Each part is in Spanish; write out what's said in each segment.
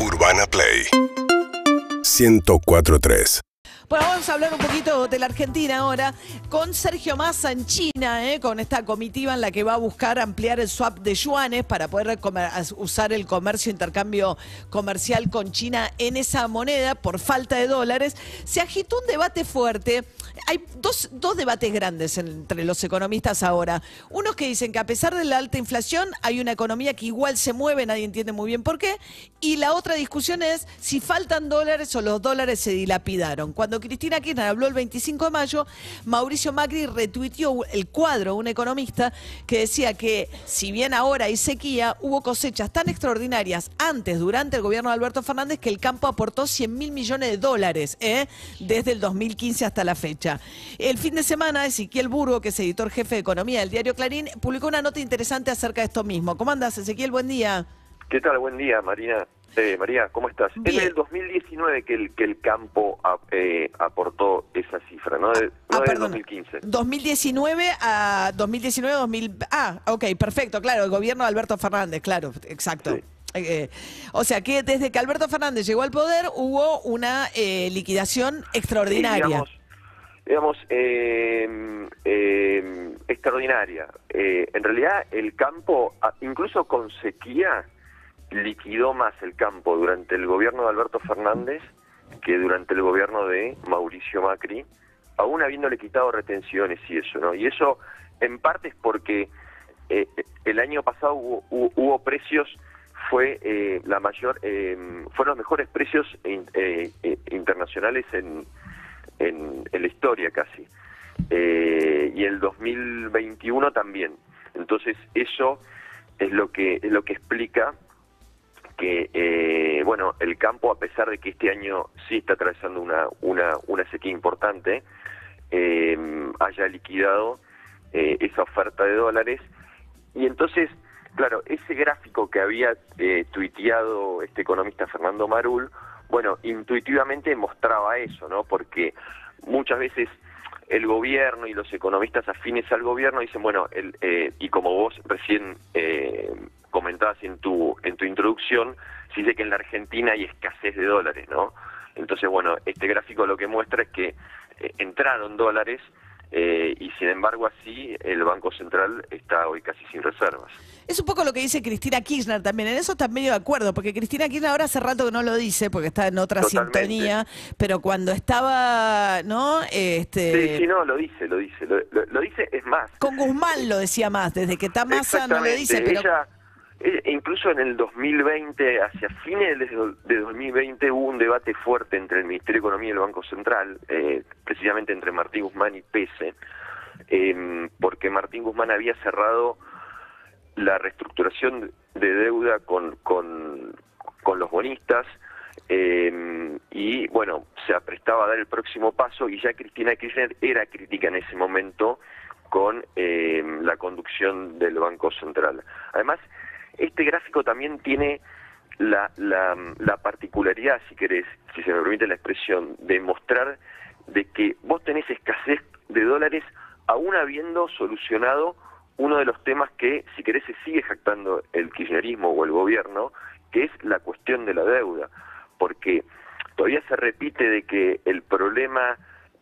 Urbana Play. 1043 Bueno, vamos a hablar un poquito de la Argentina ahora con Sergio Massa en China, ¿eh? con esta comitiva en la que va a buscar ampliar el swap de yuanes para poder usar el comercio, intercambio comercial con China en esa moneda por falta de dólares. Se agitó un debate fuerte. Hay dos, dos debates grandes entre los economistas ahora. Unos que dicen que a pesar de la alta inflación hay una economía que igual se mueve, nadie entiende muy bien por qué. Y la otra discusión es si faltan dólares o los dólares se dilapidaron. Cuando Cristina Kirchner habló el 25 de mayo, Mauricio Macri retuiteó el cuadro, un economista, que decía que si bien ahora hay sequía, hubo cosechas tan extraordinarias antes, durante el gobierno de Alberto Fernández, que el campo aportó 100 mil millones de dólares ¿eh? desde el 2015 hasta la fecha. El fin de semana, Ezequiel Burgo, que es editor jefe de economía del diario Clarín, publicó una nota interesante acerca de esto mismo. ¿Cómo andas, Ezequiel? Buen día. ¿Qué tal? Buen día, Marina. Eh, María, ¿cómo estás? Bien. Es del 2019 que el, que el campo ap- eh, aportó esa cifra, no, de, no Ah, del perdón. 2015. 2019 a 2019, 2000. Ah, ok, perfecto, claro, el gobierno de Alberto Fernández, claro, exacto. Sí. Eh, o sea que desde que Alberto Fernández llegó al poder hubo una eh, liquidación extraordinaria. Sí, digamos, digamos, eh, eh, extraordinaria. Eh, en realidad, el campo, ah, incluso con sequía, liquidó más el campo durante el gobierno de Alberto Fernández que durante el gobierno de Mauricio Macri, aún habiéndole quitado retenciones y eso, ¿no? Y eso, en parte, es porque eh, el año pasado hubo, hubo- hubo precios, fue eh, la mayor, eh, fueron los mejores precios eh, internacionales en, en, en la historia casi. Y el 2021 también. Entonces eso es lo que es lo que explica que eh, bueno el campo a pesar de que este año sí está atravesando una una, una sequía importante eh, haya liquidado eh, esa oferta de dólares. Y entonces claro ese gráfico que había eh, tuiteado este economista Fernando Marul bueno intuitivamente mostraba eso no porque muchas veces el gobierno y los economistas afines al gobierno dicen bueno el, eh, y como vos recién eh, comentabas en tu en tu introducción se dice que en la Argentina hay escasez de dólares no entonces bueno este gráfico lo que muestra es que eh, entraron dólares eh, y sin embargo así el Banco Central está hoy casi sin reservas Es un poco lo que dice Cristina Kirchner también. En eso está medio de acuerdo, porque Cristina Kirchner ahora hace rato que no lo dice, porque está en otra Totalmente. sintonía, pero cuando estaba, ¿no? Este, sí sí no lo dice lo dice lo, lo- lo dice es más Con Guzmán lo decía más, desde que está Massa no lo dice, pero Ella, incluso en el 2020, hacia fines de, de 2020, hubo un debate fuerte entre el Ministerio de Economía y el Banco Central, eh, precisamente entre Martín Guzmán y Pese, eh, porque Martín Guzmán había cerrado la reestructuración de deuda con, con, los bonistas eh, y bueno, se aprestaba a dar el próximo paso y ya Cristina Kirchner era crítica en ese momento con eh, la conducción del Banco Central. Además, este gráfico también tiene la, la, la particularidad, si querés, si se me permite la expresión, de mostrar de que vos tenés escasez de dólares aún habiendo solucionado uno de los temas que, si querés, se sigue jactando el kirchnerismo o el gobierno, que es la cuestión de la deuda. Porque todavía se repite de que el problema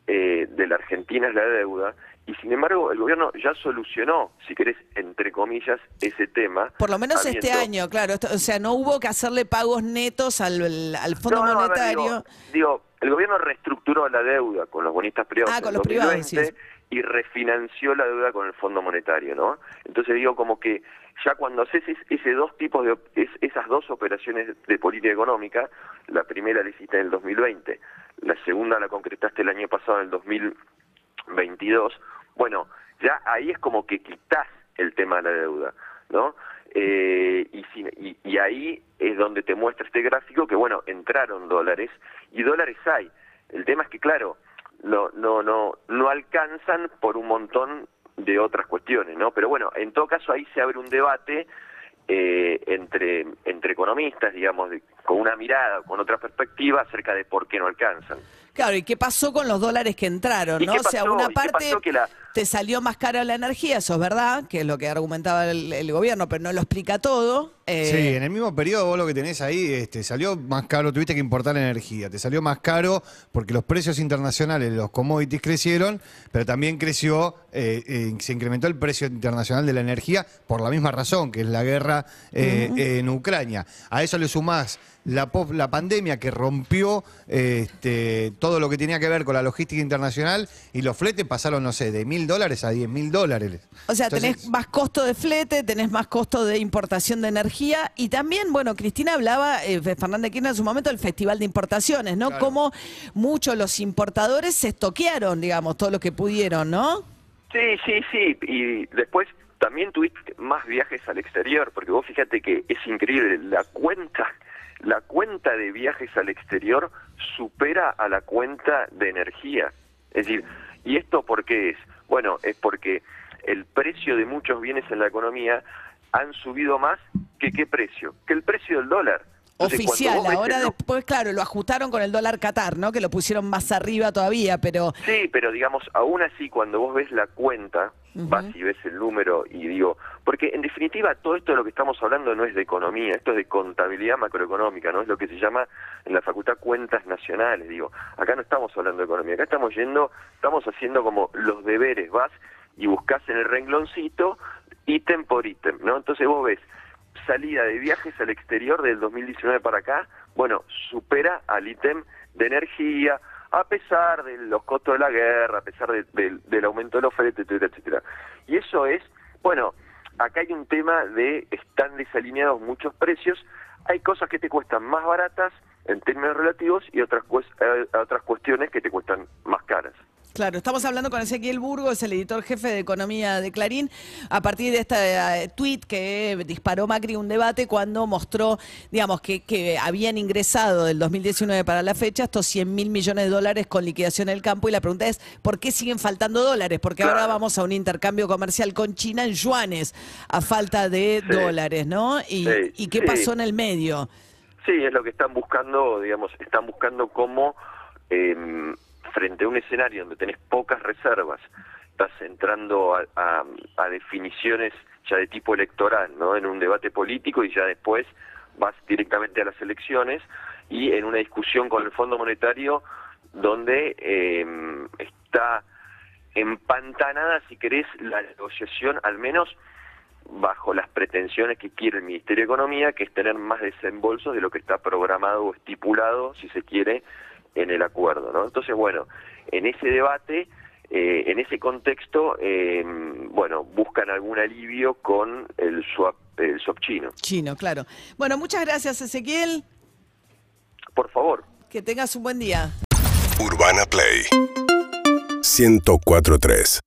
eh, de la Argentina es la deuda, y sin embargo el gobierno ya solucionó, si querés, entre comillas, ese tema. por lo menos este año, claro. esto- o sea, no hubo que hacerle pagos netos al, al Fondo No, no, a ver, Monetario. digo, digo, el gobierno reestructuró la deuda con los bonistas privados Ah, con los privados, 2020 sí. y refinanció la deuda con el Fondo Monetario, ¿no? Entonces digo como que ya cuando haces es- ese dos tipos de esas dos operaciones de política económica, la primera la hiciste en el 2020, la segunda la concretaste el año pasado en el 2022, bueno, ya ahí es como que quitas el tema de la deuda, ¿no? Eh, y, si- y, y ahí es donde te muestra este gráfico que, bueno, entraron dólares y dólares hay. El tema es que, claro, no, no, no, no alcanzan por un montón de otras cuestiones, ¿no? Pero bueno, en todo caso ahí se abre un debate eh, entre, entre economistas, digamos, de- con una mirada, con otra perspectiva acerca de por qué no alcanzan. Claro, ¿y qué pasó con los dólares que entraron? ¿Y ¿no? o sea, una ¿Y qué parte pasó que la- te salió más cara la energía, eso es verdad, que es lo que argumentaba el, el gobierno, pero no lo explica todo. Eh, Sí, en el mismo periodo vos lo que tenés ahí, este, salió más caro, tuviste que importar la energía, te salió más caro porque los precios internacionales, los commodities crecieron, pero también creció, eh, eh, se incrementó el precio internacional de la energía por la misma razón, que es la guerra en Ucrania. A eso le sumás la, la pandemia que rompió este, todo lo que tenía que ver con la logística internacional y los fletes pasaron, no sé, de mil dólares a diez mil dólares. O sea, Entonces- tenés más costo de flete, tenés más costo de importación de energía y también, bueno, Cristina hablaba, eh, Fernández Kirchner en su momento, del Festival de Importaciones, ¿no? Claro. Cómo muchos los importadores se estoquearon, digamos, todo lo que pudieron, ¿no? Sí, sí, sí. Y después también tuviste más viajes al exterior, porque vos fíjate que es increíble, la cuenta, la cuenta de viajes al exterior supera a la cuenta de energía. Es decir, ¿y esto por qué es? Bueno, es porque el precio de muchos bienes en la economía han subido más que qué precio, que el precio del dólar. Oficial, ahora el- después, claro, lo ajustaron con el dólar Qatar, ¿no? Que lo pusieron más arriba todavía, pero Sí, pero digamos, aún así, cuando vos ves la cuenta, vas y ves el número y digo, porque en definitiva todo esto de lo que estamos hablando no es de economía, esto es de contabilidad macroeconómica, no es lo que se llama en la facultad cuentas nacionales, digo, acá no estamos hablando de economía, acá estamos yendo, estamos haciendo como los deberes, vas y buscas en el rengloncito ítem por ítem, ¿no? Entonces vos ves salida de viajes al exterior del 2019 para acá, bueno, supera al ítem de energía, a pesar de los costos de la guerra, a pesar de- del- aumento de los fletes, etcétera, etcétera. Y eso es, bueno, acá hay un tema de están desalineados muchos precios, hay cosas que te cuestan más baratas en términos relativos y otras, eh, otras cuestiones que te cuestan más caras. Claro, estamos hablando con Ezequiel Burgo, es el editor jefe de Economía de Clarín, a partir de este tweet que disparó Macri un debate cuando mostró, digamos, que, que habían ingresado del 2019 para la fecha estos 100 mil millones de dólares con liquidación del campo y la pregunta es, ¿por qué siguen faltando dólares? Porque ahora vamos a un intercambio comercial con China en yuanes a falta de Sí. dólares, ¿no? Y, Sí, ¿y qué sí. pasó en el medio? Sí, es lo que están buscando, digamos, están buscando cómo, eh, frente a un escenario donde tenés pocas reservas, estás entrando a, definiciones ya de tipo electoral, ¿no? En un debate político y ya después vas directamente a las elecciones y en una discusión con el Fondo Monetario donde eh, está empantanada, si querés, la negociación, al menos bajo las pretensiones que quiere el Ministerio de Economía, que es tener más desembolsos de lo que está programado o estipulado, si se quiere, en el acuerdo, ¿no? Entonces, bueno, en ese debate, eh, en ese contexto, eh, bueno, buscan algún alivio con el swap, el swap chino. Chino, claro. Bueno, muchas gracias Ezequiel, Por favor. que tengas un buen día. Urbana Play 1043